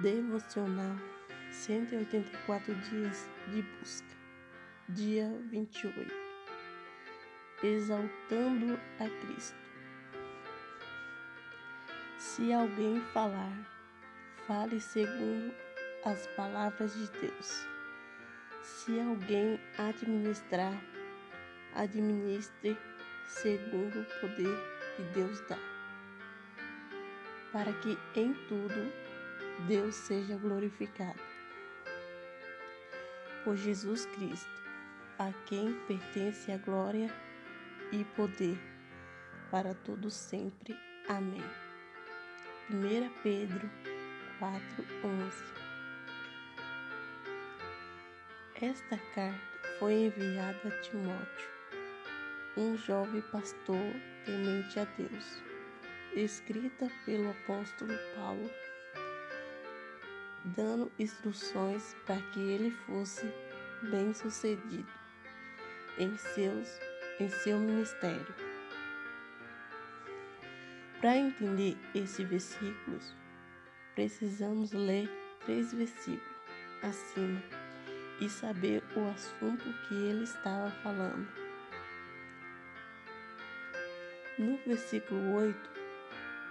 Devocional 184 dias de busca. Dia 28. Exaltando a Cristo. Se alguém falar, fale segundo as palavras de Deus. Se alguém administrar, administre segundo o poder que Deus dá. Para que em tudo Deus seja glorificado. Por Jesus Cristo, a quem pertence a glória e poder para todos sempre. Amém. 1 Pedro 4:11 Esta carta foi enviada a Timóteo, um jovem pastor temente a Deus, escrita pelo apóstolo Paulo dando instruções para que ele fosse bem-sucedido em, seus, em seu ministério. Para entender esses versículos, precisamos ler três versículos acima e saber o assunto que ele estava falando. No versículo 8,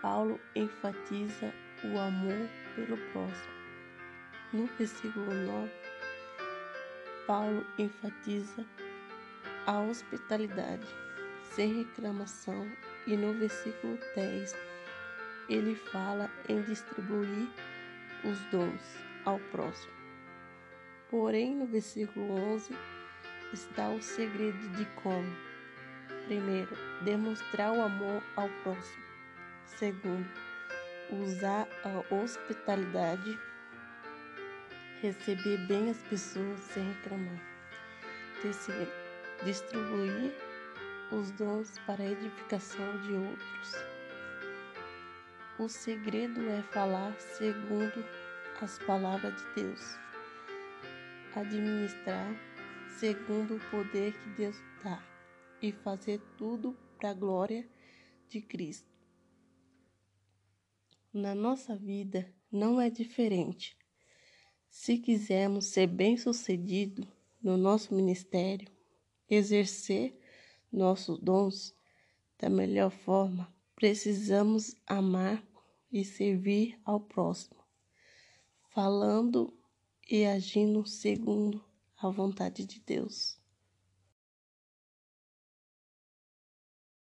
Paulo enfatiza o amor pelo próximo. No versículo 9, Paulo enfatiza a hospitalidade sem reclamação e no versículo 10 ele fala em distribuir os dons ao próximo. Porém, no versículo 11 está o segredo de como: primeiro, demonstrar o amor ao próximo. Segundo, usar a hospitalidade receber bem as pessoas sem reclamar. Terceiro, distribuir os dons para a edificação de outros. O segredo é falar segundo as palavras de Deus, administrar segundo o poder que Deus dá e fazer tudo para a glória de Cristo. Na nossa vida não é diferente. Se quisermos ser bem-sucedidos no nosso ministério, exercer nossos dons da melhor forma, precisamos amar e servir ao próximo, falando e agindo segundo a vontade de Deus.